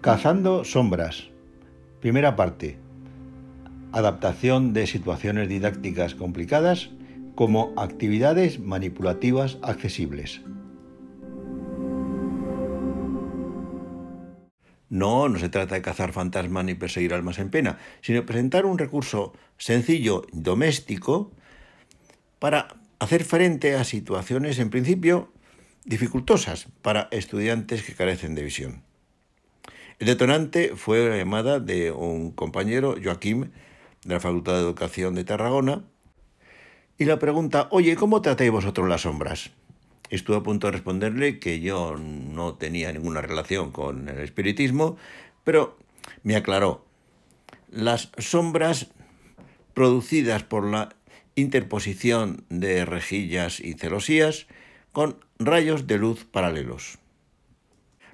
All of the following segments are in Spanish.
Cazando sombras. Primera parte. Adaptación de situaciones didácticas complicadas como actividades manipulativas accesibles. No, no se trata de cazar fantasmas ni perseguir almas en pena, sino presentar un recurso sencillo, doméstico, para hacer frente a situaciones en principio dificultosas para estudiantes que carecen de visión. El detonante fue la llamada de un compañero, Joaquín, de la Facultad de Educación de Tarragona, y la pregunta, oye, ¿cómo tratáis vosotros las sombras? Estuve a punto de responderle que yo no tenía ninguna relación con el espiritismo, pero me aclaró. Las sombras producidas por la interposición de rejillas y celosías con rayos de luz paralelos.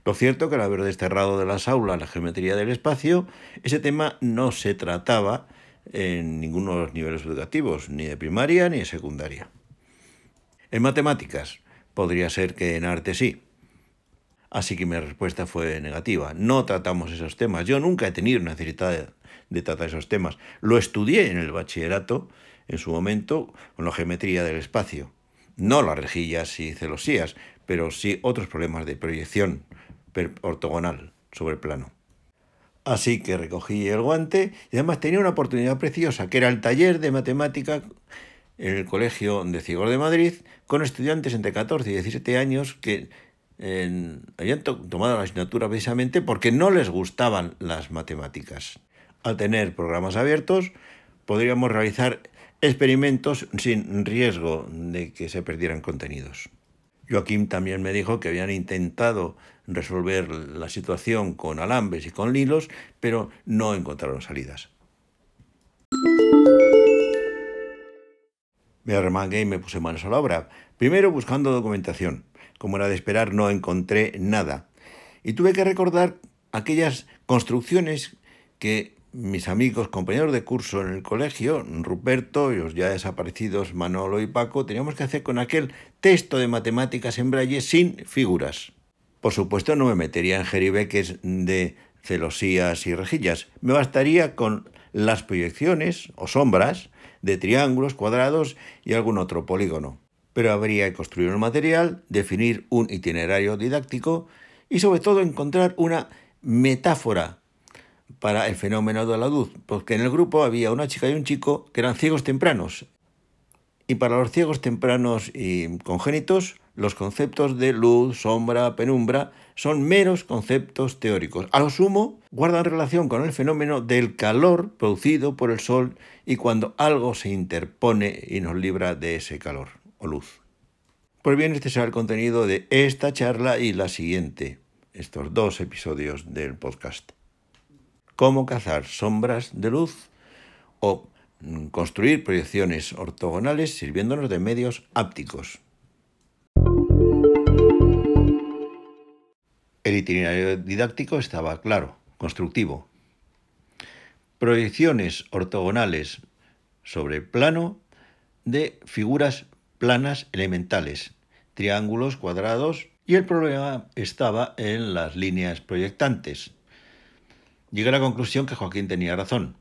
Lo cierto que al haber desterrado de las aulas la geometría del espacio, ese tema no se trataba en ninguno de los niveles educativos, ni de primaria ni de secundaria. En matemáticas, podría ser que en arte sí. Así que mi respuesta fue negativa. No tratamos esos temas. Yo nunca he tenido necesidad de, tratar esos temas. Lo estudié en el bachillerato, en su momento, con la geometría del espacio. No las rejillas y celosías, pero sí otros problemas de proyección ortogonal sobre el plano. Así que recogí el guante y además tenía una oportunidad preciosa, que era el taller de matemática en el Colegio de Ciegos de Madrid, con estudiantes entre 14 y 17 años que habían tomado la asignatura precisamente porque no les gustaban las matemáticas. Al tener programas abiertos, podríamos realizar experimentos sin riesgo de que se perdieran contenidos. Joaquín también me dijo que habían intentado resolver la situación con alambres y con hilos, pero no encontraron salidas. Me arremangué y me puse manos a la obra. Primero buscando documentación. Como era de esperar, no encontré nada. Y tuve que recordar aquellas construcciones que mis amigos, compañeros de curso en el colegio, Ruperto y los ya desaparecidos Manolo y Paco, teníamos que hacer con aquel texto de matemáticas en braille sin figuras. Por supuesto no me metería en jeribeques de celosías y rejillas. Me bastaría con las proyecciones o sombras de triángulos, cuadrados y algún otro polígono. Pero habría que construir un material, definir un itinerario didáctico y sobre todo encontrar una metáfora para el fenómeno de la luz, porque en el grupo había una chica y un chico que eran ciegos tempranos. Y para los ciegos tempranos y congénitos, los conceptos de luz, sombra, penumbra son meros conceptos teóricos. A lo sumo, guardan relación con el fenómeno del calor producido por el sol y cuando algo se interpone y nos libra de ese calor o luz. Pues bien, este será el contenido de esta charla y la siguiente, estos dos episodios del podcast. Cómo cazar sombras de luz o construir proyecciones ortogonales sirviéndonos de medios ápticos. El itinerario didáctico estaba claro, constructivo. Proyecciones ortogonales sobre plano de figuras planas elementales, triángulos, cuadrados, y el problema estaba en las líneas proyectantes. Llegué a la conclusión que Joaquín tenía razón.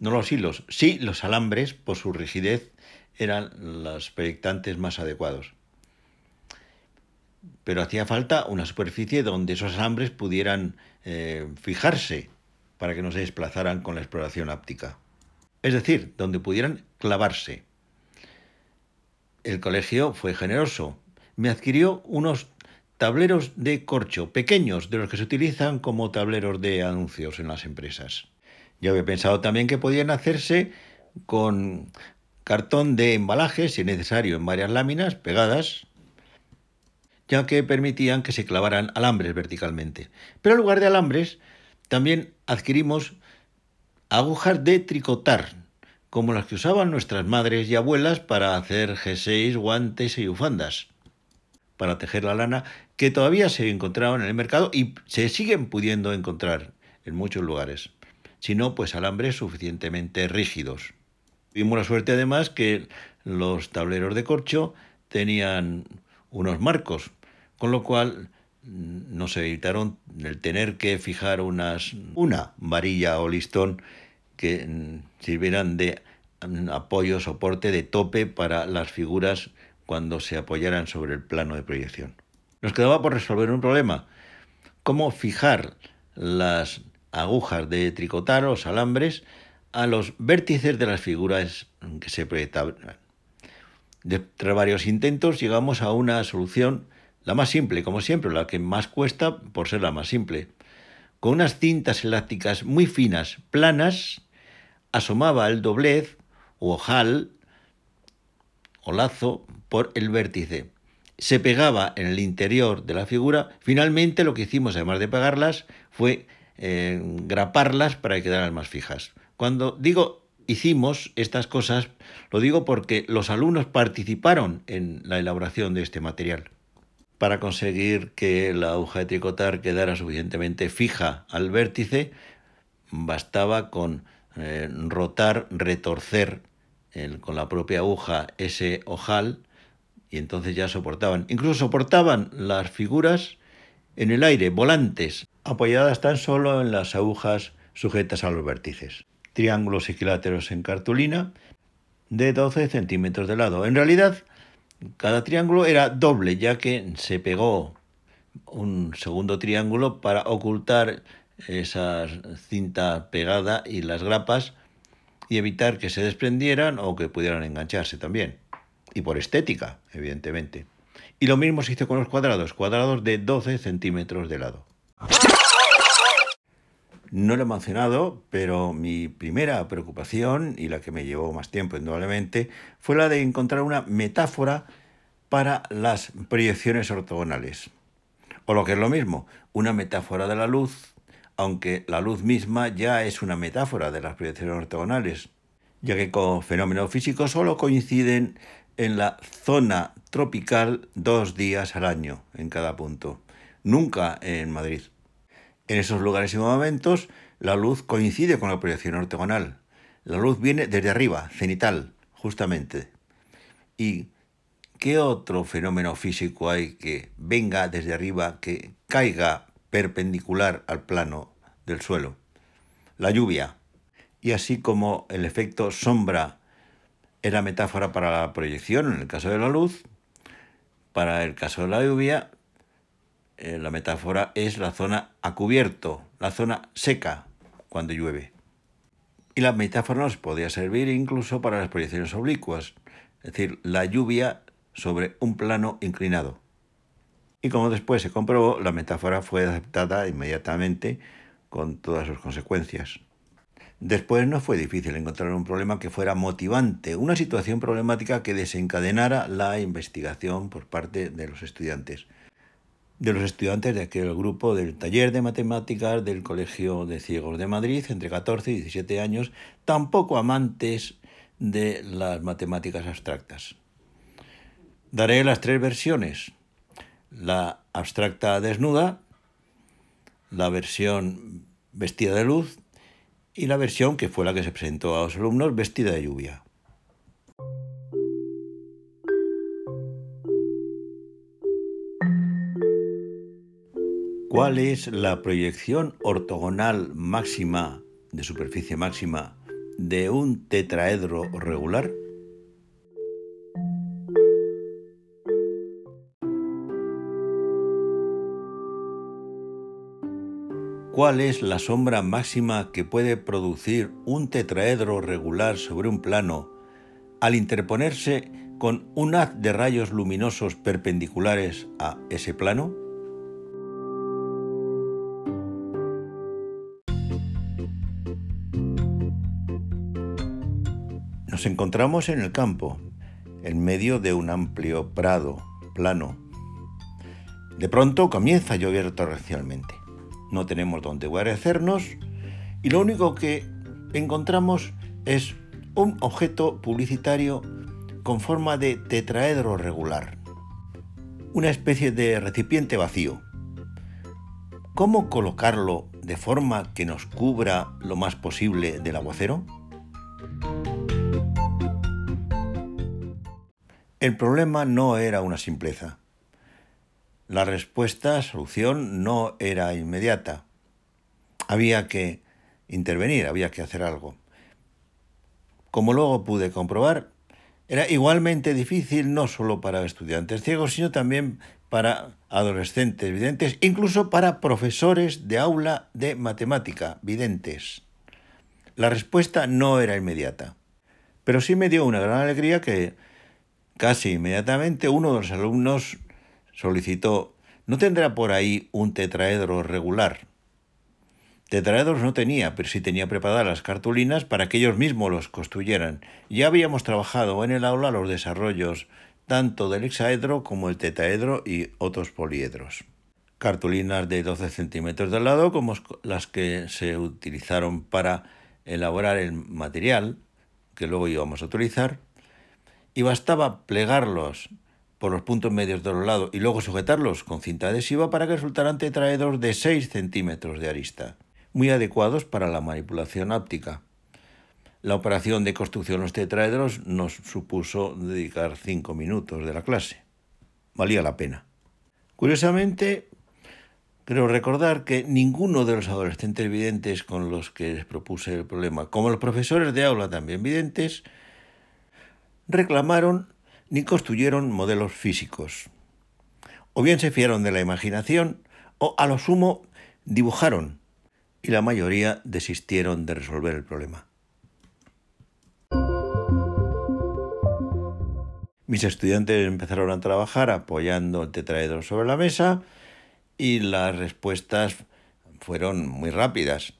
No los hilos, sí los alambres, por su rigidez, eran los proyectantes más adecuados pero hacía falta una superficie donde esos alambres pudieran eh, fijarse para que no se desplazaran con la exploración áptica. Es decir, donde pudieran clavarse. El colegio fue generoso. Me adquirió unos tableros de corcho pequeños, de los que se utilizan como tableros de anuncios en las empresas. Yo había pensado también que podían hacerse con cartón de embalaje, si es necesario, en varias láminas pegadas ya que permitían que se clavaran alambres verticalmente. Pero en lugar de alambres, también adquirimos agujas de tricotar, como las que usaban nuestras madres y abuelas para hacer jerseys, guantes y bufandas, para tejer la lana, que todavía se encontraban en el mercado y se siguen pudiendo encontrar en muchos lugares. Si no, pues alambres suficientemente rígidos. Tuvimos la suerte además que los tableros de corcho tenían unos marcos, con lo cual no se evitaron el tener que fijar unas, una varilla o listón que mm, sirvieran de mm, apoyo, soporte, de tope para las figuras cuando se apoyaran sobre el plano de proyección. Nos quedaba por resolver un problema, cómo fijar las agujas de tricotar, los alambres, a los vértices de las figuras que se proyectaban. Tras varios intentos llegamos a una solución la más simple, como siempre, la que más cuesta por ser la más simple. Con unas cintas elásticas muy finas, planas, asomaba el doblez o ojal o lazo por el vértice. Se pegaba en el interior de la figura. Finalmente lo que hicimos, además de pegarlas, fue eh, graparlas para que quedaran más fijas. Cuando digo hicimos estas cosas, lo digo porque los alumnos participaron en la elaboración de este material para conseguir que la aguja de tricotar quedara suficientemente fija al vértice, bastaba con eh, rotar, retorcer con la propia aguja ese ojal y entonces ya soportaban. Incluso soportaban las figuras en el aire, volantes, apoyadas tan solo en las agujas sujetas a los vértices. Triángulos equiláteros en cartulina de 12 centímetros de lado. En realidad, cada triángulo era doble, ya que se pegó un segundo triángulo para ocultar esa cinta pegada y las grapas y evitar que se desprendieran o que pudieran engancharse también. Y por estética, evidentemente. Y lo mismo se hizo con los cuadrados, cuadrados de 12 centímetros de lado. No lo he mencionado, pero mi primera preocupación, y la que me llevó más tiempo indudablemente, fue la de encontrar una metáfora para las proyecciones ortogonales. O lo que es lo mismo, una metáfora de la luz, aunque la luz misma ya es una metáfora de las proyecciones ortogonales, ya que con fenómenos físicos solo coinciden en la zona tropical dos días al año en cada punto, nunca en Madrid. En esos lugares y momentos, la luz coincide con la proyección ortogonal. La luz viene desde arriba, cenital, justamente. ¿Y qué otro fenómeno físico hay que venga desde arriba, que caiga perpendicular al plano del suelo? La lluvia. Y así como el efecto sombra era metáfora para la proyección en el caso de la luz, para el caso de la lluvia, eh, la metáfora es la zona a cubierto, la zona seca cuando llueve. Y la metáfora nos podía servir incluso para las proyecciones oblicuas, es decir, la lluvia sobre un plano inclinado. Y como después se comprobó, la metáfora fue aceptada inmediatamente con todas sus consecuencias. Después no fue difícil encontrar un problema que fuera motivante, una situación problemática que desencadenara la investigación por parte de los estudiantes de los estudiantes de aquel grupo del taller de matemáticas del Colegio de Ciegos de Madrid, entre 14 y 17 años, tampoco amantes de las matemáticas abstractas. Daré las tres versiones, la abstracta desnuda, la versión vestida de luz y la versión que fue la que se presentó a los alumnos vestida de lluvia. ¿Cuál es la proyección ortogonal máxima de superficie máxima de un tetraedro regular? ¿Cuál es la sombra máxima que puede producir un tetraedro regular sobre un plano al interponerse con un haz de rayos luminosos perpendiculares a ese plano? Nos encontramos en el campo, en medio de un amplio prado plano. De pronto comienza a llover torrencialmente. No tenemos dónde guarecernos y lo único que encontramos es un objeto publicitario con forma de tetraedro regular, una especie de recipiente vacío. ¿Cómo colocarlo de forma que nos cubra lo más posible del aguacero? El problema no era una simpleza. La respuesta, solución, no era inmediata. Había que intervenir, había que hacer algo. Como luego pude comprobar, era igualmente difícil no solo para estudiantes ciegos, sino también para adolescentes videntes, incluso para profesores de aula de matemática videntes. La respuesta no era inmediata, pero sí me dio una gran alegría que casi inmediatamente uno de los alumnos solicitó, ¿no tendrá por ahí un tetraedro regular? Tetraedros no tenía, pero sí tenía preparadas las cartulinas para que ellos mismos los construyeran. Ya habíamos trabajado en el aula los desarrollos tanto del hexaedro como el tetraedro y otros poliedros. Cartulinas de 12 centímetros de lado, como las que se utilizaron para elaborar el material que luego íbamos a utilizar, y bastaba plegarlos por los puntos medios de los lados y luego sujetarlos con cinta adhesiva para que resultaran tetraedros de 6 centímetros de arista muy adecuados para la manipulación óptica. La operación de construcción de los tetraedros nos supuso dedicar cinco minutos de la clase. Valía la pena. Curiosamente, creo recordar que ninguno de los adolescentes videntes con los que les propuse el problema, como los profesores de aula también videntes, reclamaron ni construyeron modelos físicos. O bien se fiaron de la imaginación, o a lo sumo dibujaron y la mayoría desistieron de resolver el problema. Mis estudiantes empezaron a trabajar apoyando el tetraedro sobre la mesa y las respuestas fueron muy rápidas.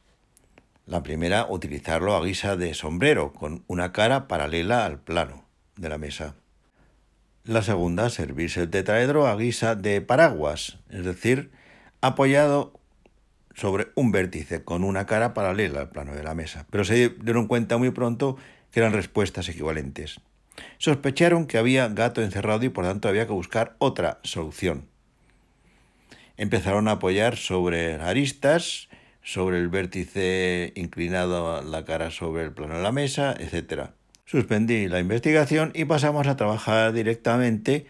La primera, utilizarlo a guisa de sombrero, con una cara paralela al plano de la mesa. La segunda, servirse el tetraedro a guisa de paraguas, es decir, apoyado sobre un vértice con una cara paralela al plano de la mesa, pero se dieron cuenta muy pronto que eran respuestas equivalentes. Sospecharon que había gato encerrado y por tanto había que buscar otra solución. Empezaron a apoyar sobre aristas, sobre el vértice inclinado la cara sobre el plano de la mesa, etc. Suspendí la investigación y pasamos a trabajar directamente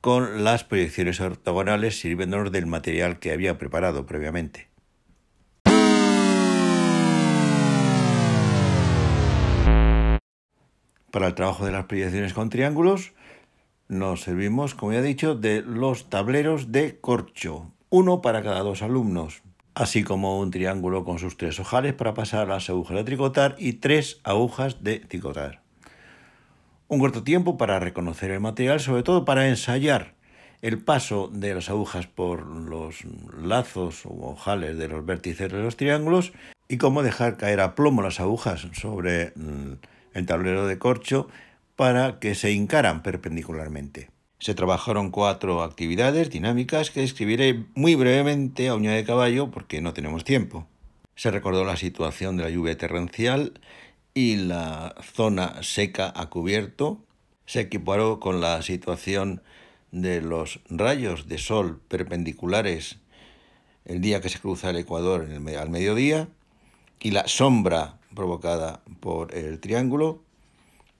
con las proyecciones ortogonales sirviéndonos del material que había preparado previamente. Para el trabajo de las proyecciones con triángulos nos servimos, como ya he dicho, de los tableros de corcho, uno para cada dos alumnos, así como un triángulo con sus tres ojales para pasar las agujas de tricotar y tres agujas de tricotar. Un corto tiempo para reconocer el material, sobre todo para ensayar el paso de las agujas por los lazos o ojales de los vértices de los triángulos y cómo dejar caer a plomo las agujas sobre mm, el tablero de corcho para que se hincaran perpendicularmente. Se trabajaron cuatro actividades dinámicas que describiré muy brevemente a uña de caballo porque no tenemos tiempo. Se recordó la situación de la lluvia torrencial y la zona seca a cubierto. Se equiparó con la situación de los rayos de sol perpendiculares el día que se cruza el ecuador al mediodía y la sombra provocada por el triángulo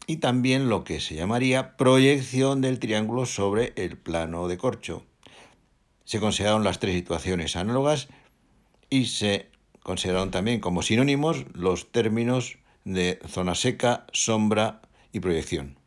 y también lo que se llamaría proyección del triángulo sobre el plano de corcho. Se consideraron las tres situaciones análogas y se consideraron también como sinónimos los términos de zona seca, sombra y proyección.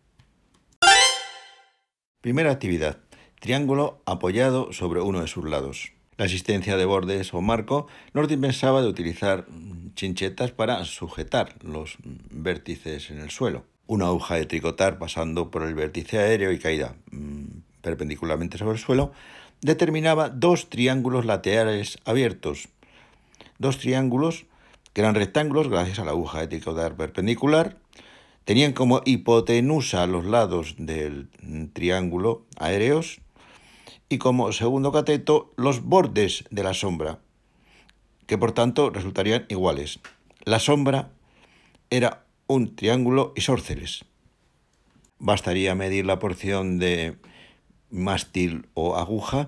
Primera actividad. Triángulo apoyado sobre uno de sus lados. La existencia de bordes o marco nos dispensaba de utilizar chinchetas para sujetar los vértices en el suelo. Una aguja de tricotar pasando por el vértice aéreo y caída mm, perpendicularmente sobre el suelo determinaba dos triángulos laterales abiertos. Dos triángulos que eran rectángulos gracias a la aguja de perpendicular. Tenían como hipotenusa los lados del triángulo aéreos y como segundo cateto los bordes de la sombra que por tanto resultarían iguales. La sombra era un triángulo isósceles. Bastaría medir la porción de mástil o aguja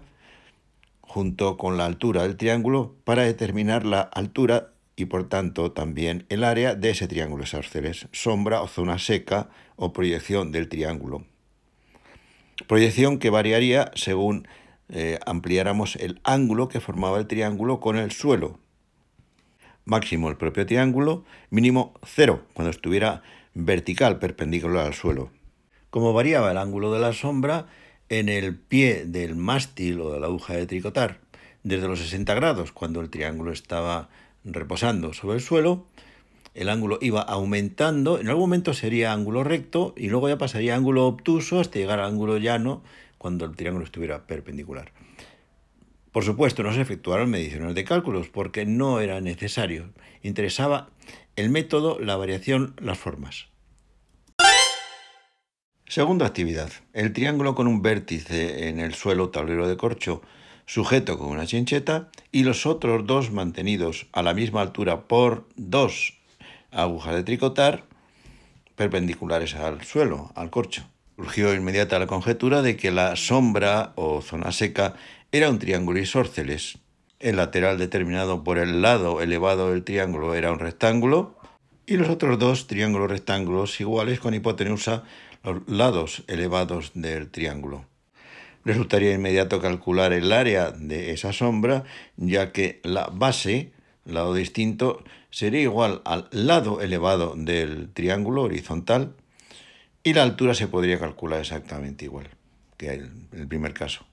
junto con la altura del triángulo para determinar la altura y por tanto también el área de ese triángulo isósceles, sombra o zona seca o proyección del triángulo. Proyección que variaría según eh, ampliáramos el ángulo que formaba el triángulo con el suelo. Máximo el propio triángulo, mínimo cero cuando estuviera vertical, perpendicular al suelo. Como variaba el ángulo de la sombra en el pie del mástil o de la aguja de tricotar, desde los 60 grados, cuando el triángulo estaba reposando sobre el suelo, el ángulo iba aumentando, en algún momento sería ángulo recto y luego ya pasaría a ángulo obtuso hasta llegar al ángulo llano cuando el triángulo estuviera perpendicular. Por supuesto, no se efectuaron mediciones de cálculos porque no era necesario. Interesaba el método, la variación, las formas. Segunda actividad. El triángulo con un vértice en el suelo tablero de corcho sujeto con una chincheta y los otros dos mantenidos a la misma altura por dos agujas de tricotar perpendiculares al suelo, al corcho. Surgió inmediata la conjetura de que la sombra o zona seca era un triángulo isósceles. El lateral determinado por el lado elevado del triángulo era un rectángulo y los otros dos triángulos rectángulos iguales con hipotenusa los lados elevados del triángulo resultaría inmediato calcular el área de esa sombra, ya que la base, lado distinto, sería igual al lado elevado del triángulo horizontal y la altura se podría calcular exactamente igual que en el primer caso.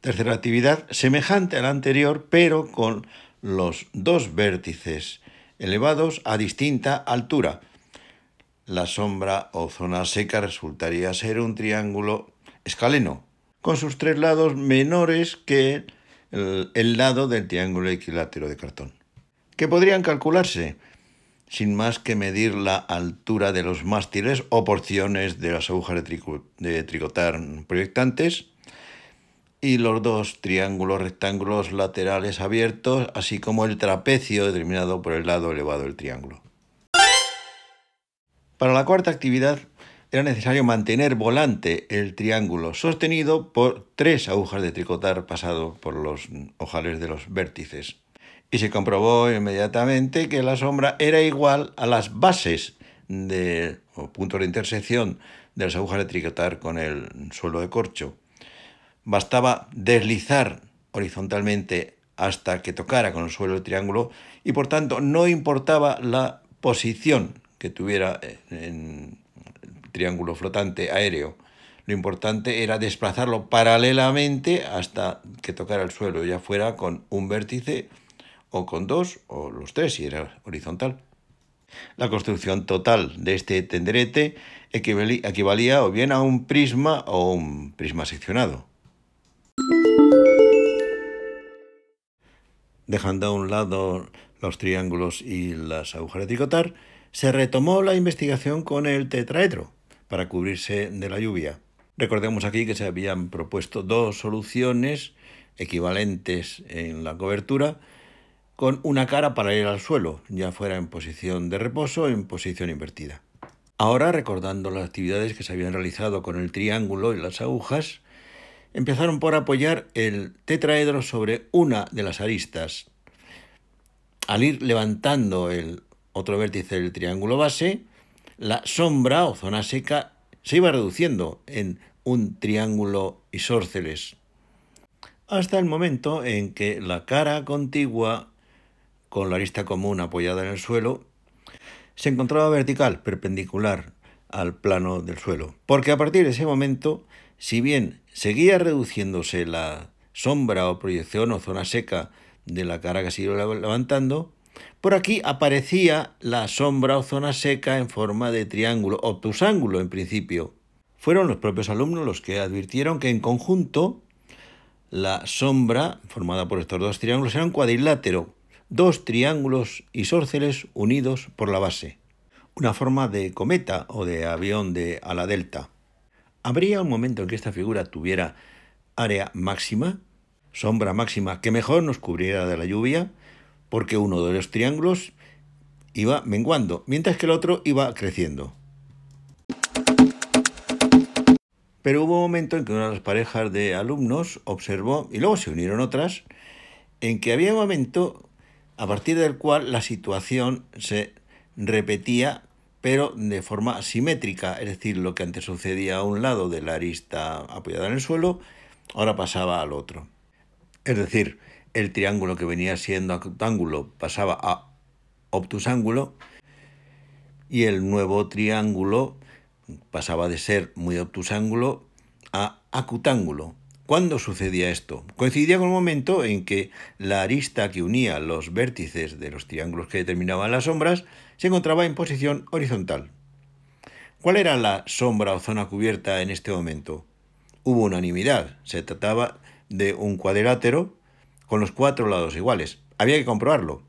Tercera actividad, semejante a la anterior, pero con los dos vértices elevados a distinta altura. La sombra o zona seca resultaría ser un triángulo escaleno, con sus tres lados menores que el, lado del triángulo equilátero de cartón, que podrían calcularse sin más que medir la altura de los mástiles o porciones de las agujas de, de tricotar proyectantes y los dos triángulos rectángulos laterales abiertos, así como el trapecio determinado por el lado elevado del triángulo. Para la cuarta actividad era necesario mantener volante el triángulo sostenido por tres agujas de tricotar pasado por los ojales de los vértices. Y se comprobó inmediatamente que la sombra era igual a las bases de, o puntos de intersección de las agujas de tricotar con el suelo de corcho. Bastaba deslizar horizontalmente hasta que tocara con el suelo del triángulo y por tanto no importaba la posición que tuviera en, triángulo flotante aéreo. Lo importante era desplazarlo paralelamente hasta que tocara el suelo, ya fuera con un vértice o con dos o los tres si era horizontal. La construcción total de este tenderete equivalía o bien a un prisma o un prisma seccionado. Dejando a un lado los triángulos y las agujas de tricotar, se retomó la investigación con el tetraedro, para cubrirse de la lluvia. Recordemos aquí que se habían propuesto dos soluciones equivalentes en la cobertura con una cara para ir al suelo, ya fuera en posición de reposo o en posición invertida. Ahora, recordando las actividades que se habían realizado con el triángulo y las agujas, empezaron por apoyar el tetraedro sobre una de las aristas. Al ir levantando el otro vértice del triángulo base, la sombra o zona seca se iba reduciendo en un triángulo isósceles, hasta el momento en que la cara contigua con la arista común apoyada en el suelo se encontraba vertical, perpendicular al plano del suelo, porque a partir de ese momento, si bien seguía reduciéndose la sombra o proyección o zona seca de la cara que se iba levantando, por aquí aparecía la sombra o zona seca en forma de triángulo, obtusángulo en principio. Fueron los propios alumnos los que advirtieron que en conjunto la sombra formada por estos dos triángulos era un cuadrilátero, dos triángulos isósceles unidos por la base, una forma de cometa o de avión de ala delta. ¿Habría un momento en que esta figura tuviera área máxima, sombra máxima, que mejor nos cubriera de la lluvia? Porque uno de los triángulos iba menguando, mientras que el otro iba creciendo. Pero hubo un momento en que una de las parejas de alumnos observó, y luego se unieron otras, en que había un momento a partir del cual la situación se repetía, pero de forma simétrica, es decir, lo que antes sucedía a un lado de la arista apoyada en el suelo, ahora pasaba al otro. Es decir, el triángulo que venía siendo acutángulo pasaba a obtusángulo y el nuevo triángulo pasaba de ser muy obtusángulo a acutángulo. ¿Cuándo sucedía esto? Coincidía con el momento en que la arista que unía los vértices de los triángulos que determinaban las sombras se encontraba en posición horizontal. ¿Cuál era la sombra o zona cubierta en este momento? Hubo unanimidad. Se trataba de un cuadrilátero con los cuatro lados iguales. Había que comprobarlo.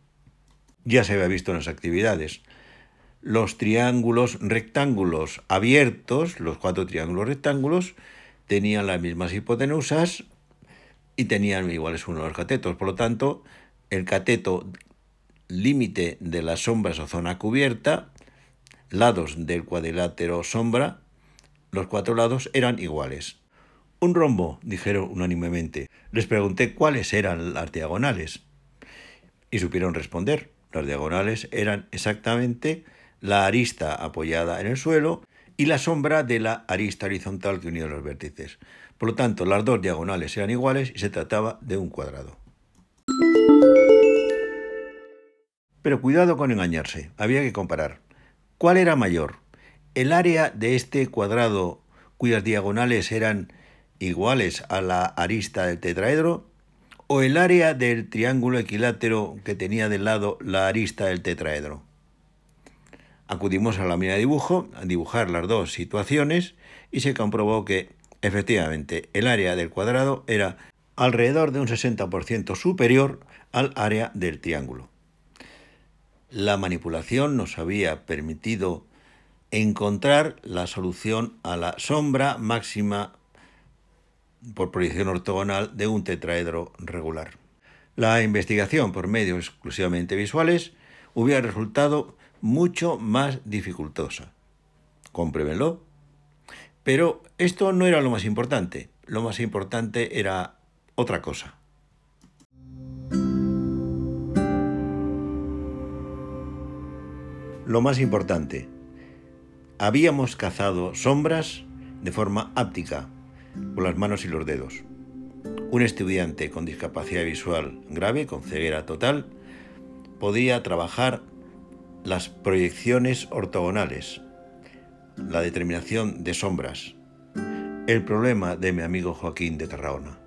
Ya se había visto en las actividades. Los triángulos rectángulos abiertos, los cuatro triángulos rectángulos, tenían las mismas hipotenusas y tenían iguales uno los catetos. Por lo tanto, el cateto límite de las sombras o zona cubierta, lados del cuadrilátero sombra, los cuatro lados eran iguales. Un rombo, dijeron unánimemente. Les pregunté cuáles eran las diagonales y supieron responder. Las diagonales eran exactamente la arista apoyada en el suelo y la sombra de la arista horizontal que unía los vértices. Por lo tanto, las dos diagonales eran iguales y se trataba de un cuadrado. Pero cuidado con engañarse, había que comparar. ¿Cuál era mayor? ¿El área de este cuadrado cuyas diagonales eran iguales a la arista del tetraedro? ¿O el área del triángulo equilátero que tenía del lado la arista del tetraedro? Acudimos a la mina de dibujo a dibujar las dos situaciones y se comprobó que efectivamente el área del cuadrado era alrededor de un 60% superior al área del triángulo. La manipulación nos había permitido encontrar la solución a la sombra máxima por proyección ortogonal de un tetraedro regular. La investigación por medios exclusivamente visuales hubiera resultado mucho más dificultosa. Comprémenlo. Pero esto no era lo más importante. Lo más importante era otra cosa. Lo más importante. Habíamos cazado sombras de forma áptica, con las manos y los dedos. Un estudiante con discapacidad visual grave, con ceguera total, podía trabajar las proyecciones ortogonales, la determinación de sombras, el problema de mi amigo Joaquín de Tarragona.